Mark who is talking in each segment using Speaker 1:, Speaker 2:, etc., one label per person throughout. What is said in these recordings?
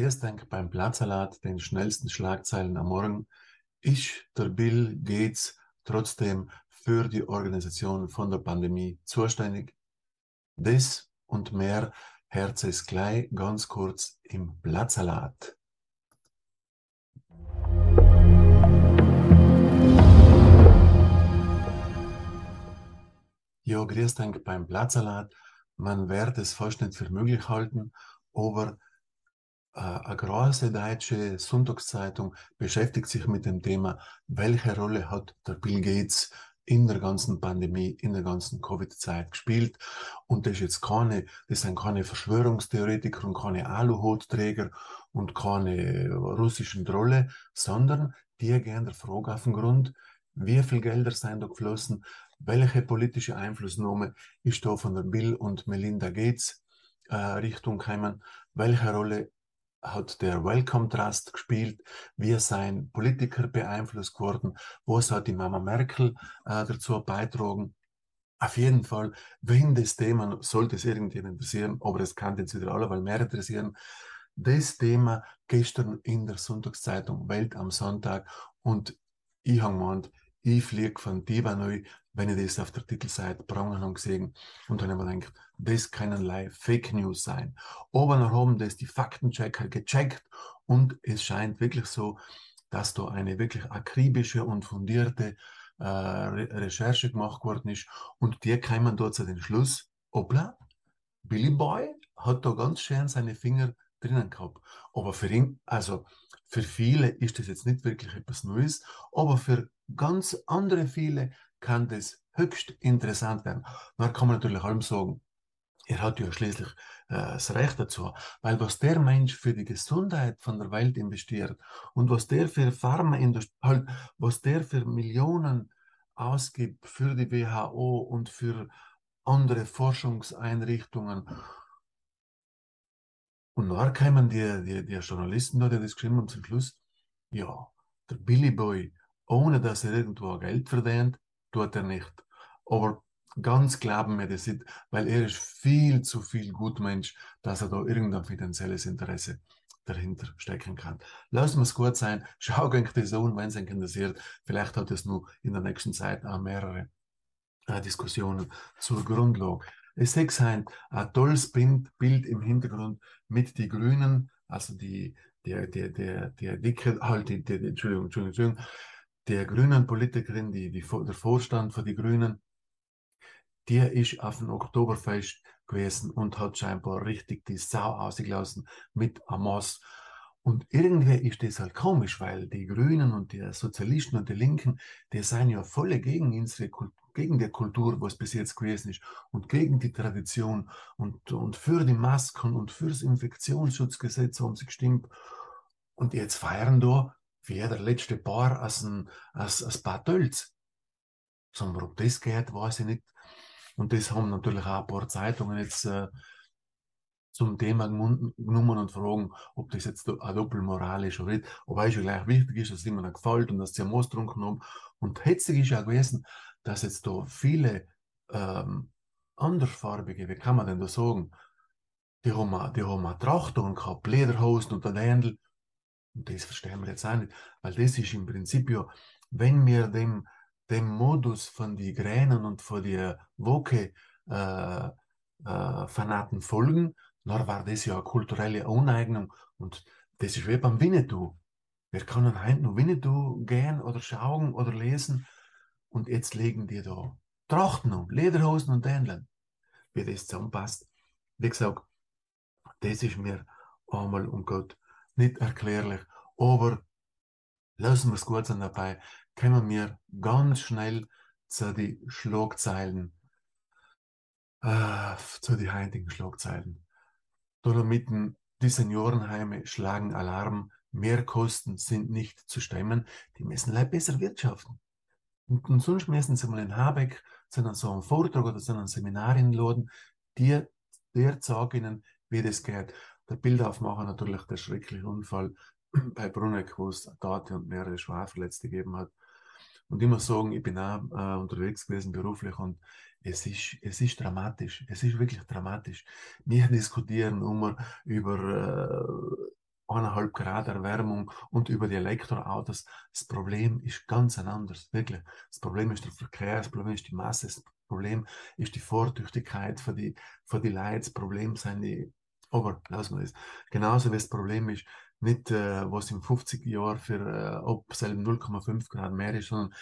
Speaker 1: Grüß denk beim Platzsalat, den schnellsten Schlagzeilen am Morgen. Ist der Bill Gates trotzdem für die Organisation von der Pandemie zuständig? Das und mehr Herz es gleich ganz kurz im Platzsalat. Ja, grüß beim Platzsalat. Man wird es fast nicht für möglich halten, aber eine große deutsche Sonntagszeitung beschäftigt sich mit dem Thema, welche Rolle hat der Bill Gates in der ganzen Pandemie, in der ganzen Covid-Zeit gespielt. Und das ist jetzt keine, das sind keine Verschwörungstheoretiker und keine Aluhutträger und keine russischen Trolle, sondern die gehen der Frage auf den Grund, wie viel Gelder sind da geflossen, welche politische Einflussnahme ist da von der Bill und Melinda Gates äh, Richtung gekommen, welche Rolle hat der Welcome Trust gespielt, wie sein Politiker beeinflusst worden, was hat die Mama Merkel äh, dazu beitragen. Auf jeden Fall, wenn das Thema, sollte es irgendjemand interessieren, aber es kann jetzt wieder alle, weil mehr interessieren, das Thema gestern in der Sonntagszeitung Welt am Sonntag und ich habe gemeint, ich fliege von Tibanoi, wenn ich das auf der Titelseite prangen habe gesehen und dann habe ich gedacht, das keinerlei Fake News sein. Aber dann haben das die Faktenchecker gecheckt und es scheint wirklich so, dass da eine wirklich akribische und fundierte äh, Re Recherche gemacht worden ist und die kamen dort zu den Schluss, hoppla, Billy Boy hat da ganz schön seine Finger drinnen gehabt. Aber für ihn, also für viele ist das jetzt nicht wirklich etwas Neues, aber für ganz andere viele kann das höchst interessant werden. Da kann man natürlich allem sagen, er hat ja schließlich äh, das Recht dazu, weil was der Mensch für die Gesundheit von der Welt investiert und was der für Pharmaindustrie, halt, was der für Millionen ausgibt für die WHO und für andere Forschungseinrichtungen. Und nachher kamen die, die, die Journalisten da, die das geschrieben haben, zum Schluss, ja, der Billy Boy, ohne dass er irgendwo Geld verdient, tut er nicht. Aber ganz glauben wir das nicht, weil er ist viel zu viel Gutmensch, dass er da irgendein finanzielles Interesse dahinter stecken kann. Lassen wir es gut sein, schau euch das an, wenn es euch interessiert. Vielleicht hat es nur in der nächsten Zeit auch mehrere äh, Diskussionen zur Grundlage. Es ist ein, ein tolles Bild, Bild im Hintergrund mit den Grünen, also die, der, der, der, der dicke, halt, die, die, Entschuldigung, Entschuldigung, Entschuldigung, der grünen Politikerin, die, die, der Vorstand für die Grünen, der ist auf dem Oktoberfest gewesen und hat scheinbar richtig die Sau ausgelassen mit Amos. Und irgendwie ist das halt komisch, weil die Grünen und die Sozialisten und die Linken, die sind ja voll gegen unsere gegen die Kultur, was bis jetzt gewesen ist, und gegen die Tradition und, und für die Masken und für das Infektionsschutzgesetz haben sie gestimmt. Und jetzt feiern da wie der letzte Paar als ein, als, als Paar Tölz. Sondern ob das geht, weiß ich nicht. Und das haben natürlich auch ein paar Zeitungen jetzt äh, zum Thema genommen und fragen, ob das jetzt eine Doppelmoral ist oder nicht. Aber es ja gleich wichtig ist, dass es ihnen gefällt und dass sie Moos getrunken haben. Und hetzig ist ja gewesen, dass jetzt da viele ähm, andersfarbige, wie kann man denn da sagen, die haben, die haben eine Tracht und gehabt, Lederhosen und ein Händel. Und das verstehen wir jetzt auch nicht, weil das ist im Prinzip ja, wenn wir dem, dem Modus von die Gränen und von die Woke äh, äh, Fanaten folgen, dann war das ja eine kulturelle Uneignung und das ist wie beim Winnetou. Wir können heute noch Winnetou gehen oder schauen oder lesen und jetzt legen die da Trachten um, Lederhosen und Ähnlein. Wie das zusammenpasst. Wie gesagt, das ist mir einmal um Gott nicht erklärlich. Aber lassen wir es gut sein dabei, kommen wir ganz schnell zu den Schlagzeilen, äh, zu den heutigen Schlagzeilen. Dolomiten, die Seniorenheime schlagen Alarm, Mehrkosten sind nicht zu stemmen, die müssen leider besser wirtschaften. Und, und sonst müssen sie mal in Habeck zu so einem Vortrag oder zu einem Seminar einladen, die, der sagt ihnen, wie das geht. Der Bildaufmacher natürlich der schreckliche Unfall bei Bruneck, wo es Tate und mehrere Schwerverletzte gegeben hat. Und muss sagen, ich bin auch äh, unterwegs gewesen beruflich und es ist, es ist dramatisch. Es ist wirklich dramatisch. Wir diskutieren immer über äh, eineinhalb Grad Erwärmung und über die Elektroautos. Das Problem ist ganz ein anderes, wirklich. Das Problem ist der Verkehr, das Problem ist die Masse, das Problem ist die Vortüchtigkeit für die, für die Leute, das Problem sind die, aber lassen wir das. Genauso wie das Problem ist, nicht, äh, was im 50 Jahren für, äh, ob selben 0,5 Grad mehr ist, sondern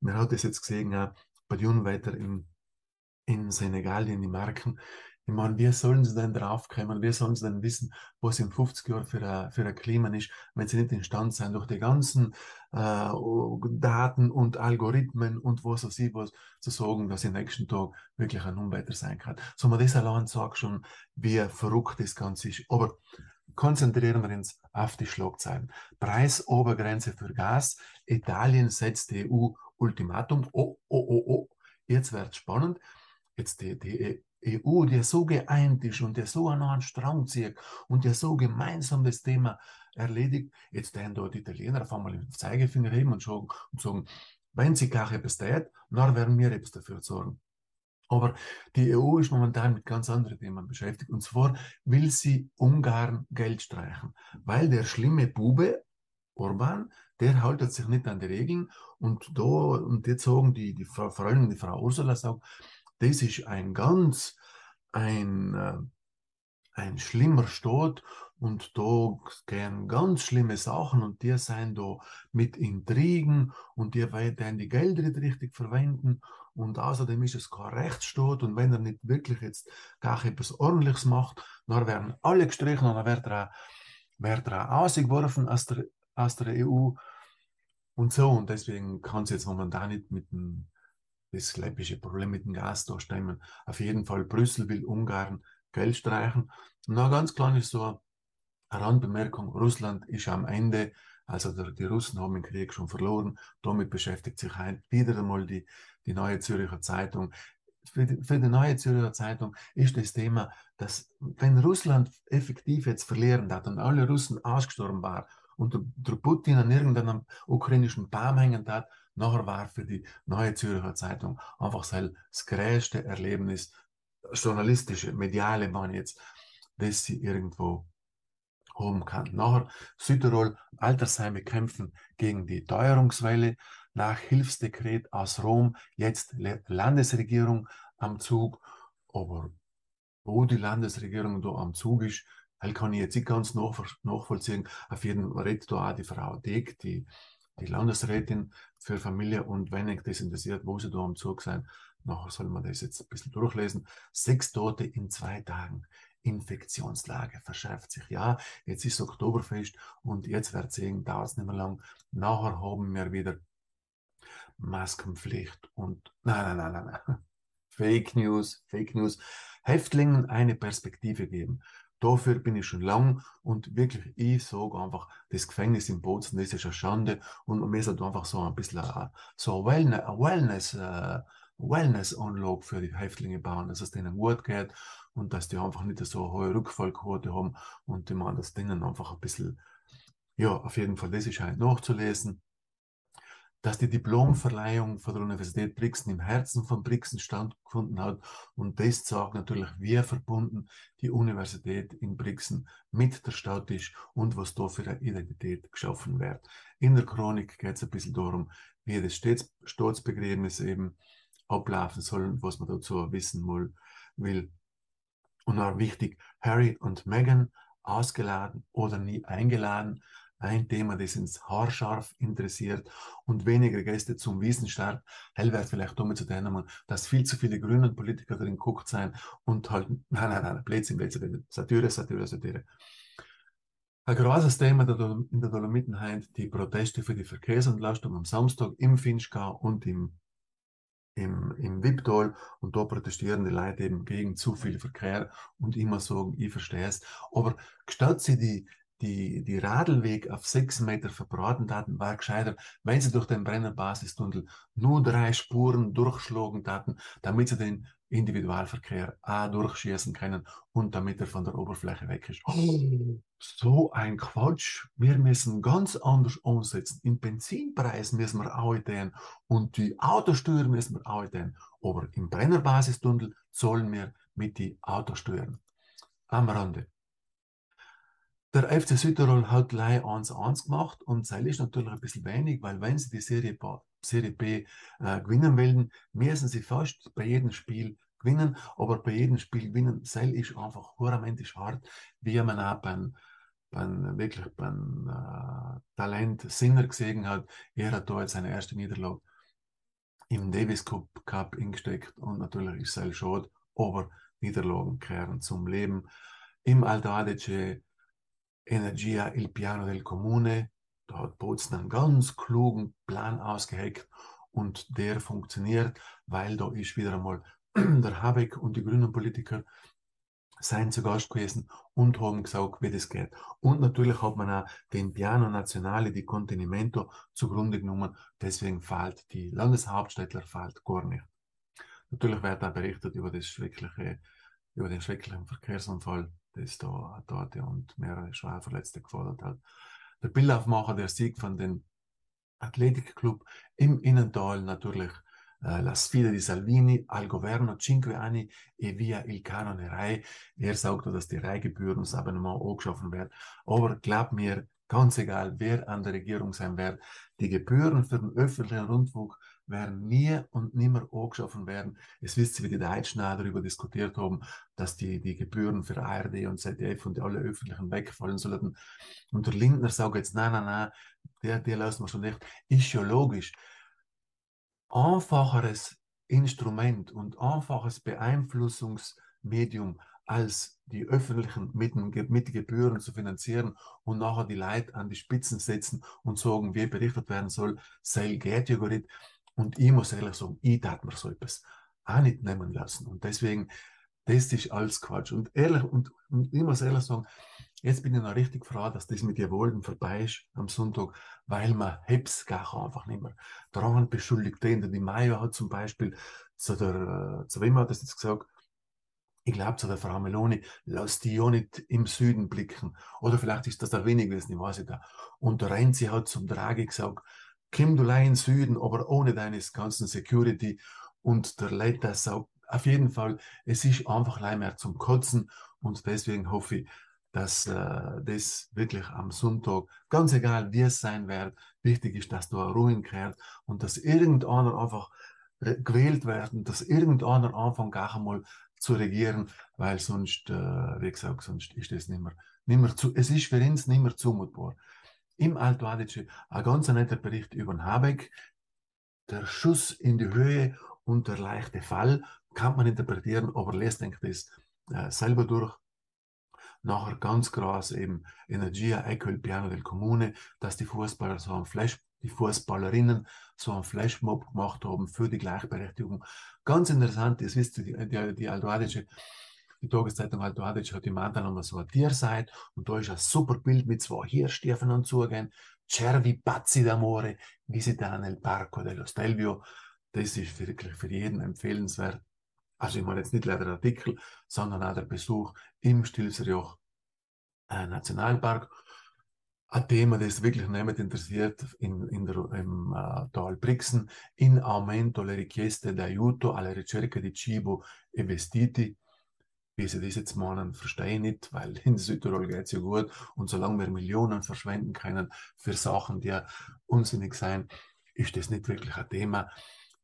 Speaker 1: man hat das jetzt gesehen, äh, bei den Unwetter in, in Senegal, in die Marken, ich meine, wie sollen sie denn draufkommen? Wie sollen sie denn wissen, was in 50 Jahren für ein, für ein Klima ist, wenn sie nicht imstande sind, durch die ganzen äh, Daten und Algorithmen und was weiß ich was zu sagen, dass im nächsten Tag wirklich ein Unwetter sein kann. So, man das allein sagt schon, wie verrückt das Ganze ist. Aber konzentrieren wir uns auf die Schlagzeilen. Preisobergrenze für Gas. Italien setzt die EU Ultimatum. Oh, oh, oh, oh. Jetzt wird spannend. Jetzt die, die EU, die so geeint ist und der so an einen Strang zieht und der so gemeinsam das Thema erledigt, jetzt werden dort die Italiener auf einmal den Zeigefinger heben und sagen, und sagen wenn sie gar etwas tät, dann werden wir etwas dafür sorgen. Aber die EU ist momentan mit ganz anderen Themen beschäftigt. Und zwar will sie Ungarn Geld streichen, weil der schlimme Bube, Orban, der haltet sich nicht an die Regeln. Und da, und jetzt sagen die, die Frau, vor allem die Frau Ursula sagt, das ist ein ganz, ein, äh, ein schlimmer Staat und da gehen ganz schlimme Sachen und die sind da mit Intrigen und die werden die Gelder nicht richtig verwenden und außerdem ist es kein Rechtsstaat und wenn er nicht wirklich jetzt gar etwas Ordentliches macht, dann werden alle gestrichen und dann wird er, wird er ausgeworfen aus der, aus der EU und so und deswegen kann es jetzt momentan nicht mit dem das läppische Problem mit dem Gas da stemmen. Auf jeden Fall, Brüssel will Ungarn Geld streichen. Und noch ganz kleines so eine Randbemerkung, Russland ist am Ende, also die Russen haben den Krieg schon verloren. Damit beschäftigt sich wieder einmal die, die Neue Zürcher Zeitung. Für die, für die Neue Zürcher Zeitung ist das Thema, dass wenn Russland effektiv jetzt verlieren hat und alle Russen ausgestorben waren und der, Putin an irgendeinem ukrainischen Baum hängen hat, Nachher war für die Neue Zürcher Zeitung einfach das größte Erlebnis, journalistische, mediale, meine jetzt, das sie irgendwo haben kann. Nachher Südtirol, Altersheime kämpfen gegen die Teuerungswelle. Nach Hilfsdekret aus Rom jetzt Landesregierung am Zug. Aber wo die Landesregierung da am Zug ist, kann ich jetzt nicht ganz nachvollziehen. Auf jeden Fall redet da auch die Frau Deck, die die Landesrätin für Familie und wenn euch das interessiert, wo sie da am Zug sein, nachher soll man das jetzt ein bisschen durchlesen. Sechs Tote in zwei Tagen. Infektionslage verschärft sich. Ja, jetzt ist Oktoberfest und jetzt wird sehen, dauert es nicht mehr lang. Nachher haben wir wieder Maskenpflicht und nein, nein, nein, nein. Fake News, Fake News. Häftlingen eine Perspektive geben. Dafür bin ich schon lang und wirklich, ich sage einfach, das Gefängnis in Bozen, das ist eine Schande und man muss einfach so ein bisschen uh, so eine Wellness, uh, Wellness-Anlage für die Häftlinge bauen, dass es denen gut geht und dass die einfach nicht so eine hohe Rückfallquote haben und die man das denen einfach ein bisschen, ja, auf jeden Fall, das ist halt nachzulesen dass die Diplomverleihung von der Universität Brixen im Herzen von Brixen stattgefunden hat. Und das zeigt natürlich, wie verbunden die Universität in Brixen mit der Stadt ist und was da für eine Identität geschaffen wird. In der Chronik geht es ein bisschen darum, wie das Staatsbegräbnis eben ablaufen soll und was man dazu wissen will. Und auch wichtig, Harry und Meghan ausgeladen oder nie eingeladen ein Thema, das uns haarscharf interessiert und weniger Gäste zum Wissenschaft. Hell wird vielleicht damit zu tun dass viel zu viele grünen Politiker drin guckt sein und halt, nein, nein, nein, Blödsinn, Blödsinn, Satire, Satire, Satire. Ein großes Thema in der Dolomitenheit, die Proteste für die Verkehrsentlastung am Samstag im Finchgau und im, im, im Wipptal. Und da protestieren die Leute eben gegen zu viel Verkehr und immer sagen, ich verstehe es. Aber statt sie die, die, die Radlweg auf sechs Meter verbraten hatten, war gescheiter, wenn sie durch den Brenner Basistunnel nur drei Spuren durchschlagen hatten, damit sie den Individualverkehr auch durchschießen können und damit er von der Oberfläche weg ist. Oh, so ein Quatsch. Wir müssen ganz anders umsetzen. Den Benzinpreis müssen wir auch erhöhen und die Autosteuer müssen wir auch erhöhen. Aber im Brennerbasistunnel zahlen wir mit den Autosteuern. Am Rande. Der FC Südtirol hat gleich 1-1 gemacht und sei ist natürlich ein bisschen wenig, weil wenn sie die Serie, Serie B äh, gewinnen wollen, müssen sie fast bei jedem Spiel gewinnen, aber bei jedem Spiel gewinnen, sei ist einfach horamentisch hart, wie man auch beim, beim wirklich beim äh, Talent Sinner gesehen hat. Er hat da jetzt seine erste Niederlage im Davis Cup, Cup ingesteckt und natürlich ist es schade, aber Niederlagen kehren zum Leben. Im Alto Adige Energia il Piano del Comune. Da hat Bozen einen ganz klugen Plan ausgeheckt und der funktioniert, weil da ist wieder einmal der Habeck und die grünen Politiker seien zu Gast gewesen und haben gesagt, wie das geht. Und natürlich hat man auch den Piano Nazionale, die Continimento, zugrunde genommen. Deswegen fällt die Landeshauptstädtler fällt gar nicht. Natürlich wird auch berichtet über das schreckliche, über den schrecklichen Verkehrsunfall das da dort und mehrere Schwerverletzte gefordert hat. Der Bildaufmacher, der Sieg von den Athletikclub im Innental natürlich äh, La sfida di Salvini al governo cinque anni e via il canone Rai. Er sagt, dass die Reihgebühren das Abonnement angeschaffen werden. Aber glaub mir, ganz egal, wer an der Regierung sein wird, die Gebühren für den öffentlichen Rundfunk werden nie und nimmer angeschaffen werden. Es wisst ihr, wie die Deutschen auch darüber diskutiert haben, dass die, die Gebühren für ARD und ZDF und alle öffentlichen wegfallen sollten. Und der Lindner sagt jetzt, nein, nein, nein, der, der lassen wir schon nicht. Ist ja logisch. Einfacheres Instrument und einfaches Beeinflussungsmedium als die öffentlichen mit, mit Gebühren zu finanzieren und nachher die Leute an die Spitzen setzen und sagen, wie berichtet werden soll, sei geht ja gar nicht. Und ich muss ehrlich sagen, ich darf mir so etwas auch nicht nehmen lassen. Und deswegen, das ist alles Quatsch. Und ehrlich, und, und ich muss ehrlich sagen, jetzt bin ich noch richtig froh, dass das mit Wolden vorbei ist am Sonntag, weil man heb's gar einfach nicht mehr. Daran beschuldigt den, der die Maya hat zum Beispiel zu der, äh, zu wem hat das jetzt gesagt? Ich glaube zu der Frau Meloni, lass die ja nicht im Süden blicken. Oder vielleicht ist das da wenig gewesen, ich weiß nicht. Und der Renzi hat zum Draghi gesagt, komm du in Süden, aber ohne deine ganzen Security. Und der Leiter sagt, auf jeden Fall, es ist einfach leider mehr zum Kotzen. Und deswegen hoffe ich, dass äh, das wirklich am Sonntag, ganz egal wie es sein wird, wichtig ist, dass da Ruhe kehrt und dass irgendeiner einfach gewählt werden, dass irgendeiner anfängt gar einmal zu regieren, weil sonst, äh, wie gesagt, sonst ist das nicht mehr zu, es ist für uns nicht mehr zumutbar im Alto Adige ein ganz netter Bericht über den Habeck. Der Schuss in die Höhe und der leichte Fall kann man interpretieren, aber lest denkt das äh, selber durch. Nachher ganz groß eben Energia Ecco il Piano del Comune, dass die Fußballer so ein Flash, die Fußballerinnen so einen Flashmob gemacht haben für die Gleichberechtigung. Ganz interessant, das wisst ihr, die, die, die die Tageszeitung Alto Adige hat im Anteil so eine Tierseite und da ist ein super Bild mit zwei Hirschstiefeln und zugehen. Cervi pazzi d'amore, visita nel Parco dello Stelvio. Das ist wirklich für jeden empfehlenswert. Also ich meine jetzt nicht leider der Artikel, sondern auch der Besuch im Stilserjoch äh, Nationalpark. Ein Thema, das wirklich niemand interessiert in, in der, im äh, Tal Brixen. In aumento le richieste d'aiuto alla ricerca di cibo e vestiti wie sie das jetzt meinen, verstehe ich nicht, weil in Südtirol geht es ja gut und solange wir Millionen verschwenden können für Sachen, die unsinnig sein, ist das nicht wirklich ein Thema.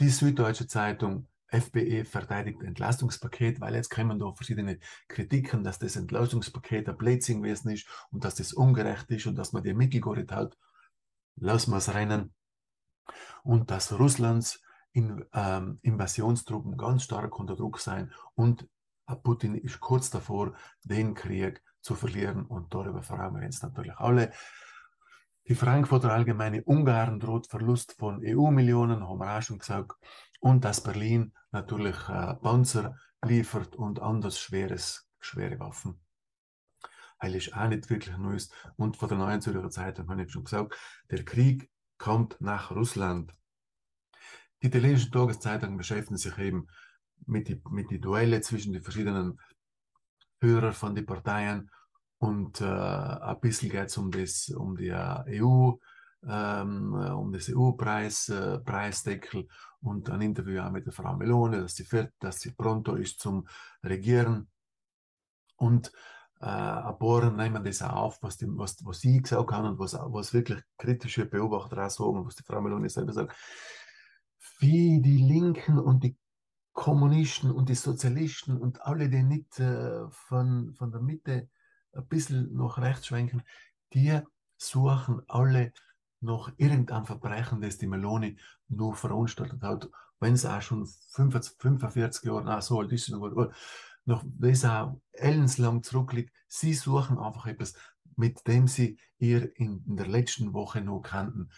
Speaker 1: Die Süddeutsche Zeitung FBE verteidigt Entlastungspaket, weil jetzt kommen da verschiedene Kritiken, dass das Entlastungspaket ein Blödsinn gewesen ist und dass das ungerecht ist und dass man die Mittel gar hat. Lassen wir es rennen. Und dass Russlands in, ähm, Invasionstruppen ganz stark unter Druck sein und Putin ist kurz davor, den Krieg zu verlieren und darüber freuen wir uns natürlich alle. Die Frankfurter Allgemeine Ungarn droht Verlust von EU-Millionen, haben wir auch schon gesagt. Und dass Berlin natürlich äh, Panzer liefert und anders schweres, schwere Waffen. Weil ist auch nicht wirklich Neues. Und von der Neuen Zürcher Zeitung habe ich schon gesagt, der Krieg kommt nach Russland. Die italienischen Tageszeitungen beschäftigen sich eben mit die, mit die Duelle zwischen den verschiedenen Führern von den Parteien und äh, ein bisschen geht es um, das, um die äh, EU, ähm, um das EU-Preis, äh, Preisdeckel und ein Interview auch mit der Frau Melone, dass sie, fährt, dass sie pronto ist zum Regieren. Und Äh, ein paar nehmen das auch auf, was, die, was, was sie gesagt haben und was, was wirklich kritische Beobachter auch sagen, was die Frau Meloni selber sagt. Wie die Linken und die Kommunisten und die Sozialisten und alle, die nicht äh, von, von der Mitte ein bisschen nach rechts schwenken, die suchen alle noch irgendein Verbrechen, das die Meloni nur veranstaltet hat, wenn es auch schon 45, 45 Jahre, na, so alt ist sie noch, noch das auch ellenslang zurückliegt. Sie suchen einfach etwas, mit dem sie ihr in, in der letzten Woche noch kannten.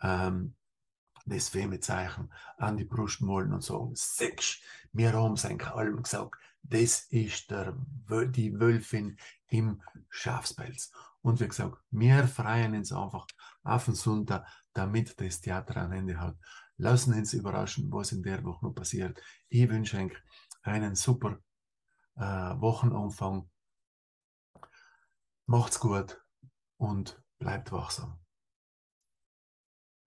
Speaker 1: Ähm, das Femezeichen an die Brust malen und sagen, sechs, wir haben es eigentlich allem gesagt, das ist der, die Wölfin im Schafspelz. Und wie gesagt, wir freuen uns einfach auf den Sonntag, damit das Theater ein Ende hat. Lassen uns überraschen, was in der Woche noch passiert. Ich wünsche euch einen super äh, Wochenanfang. Macht's gut und bleibt wachsam.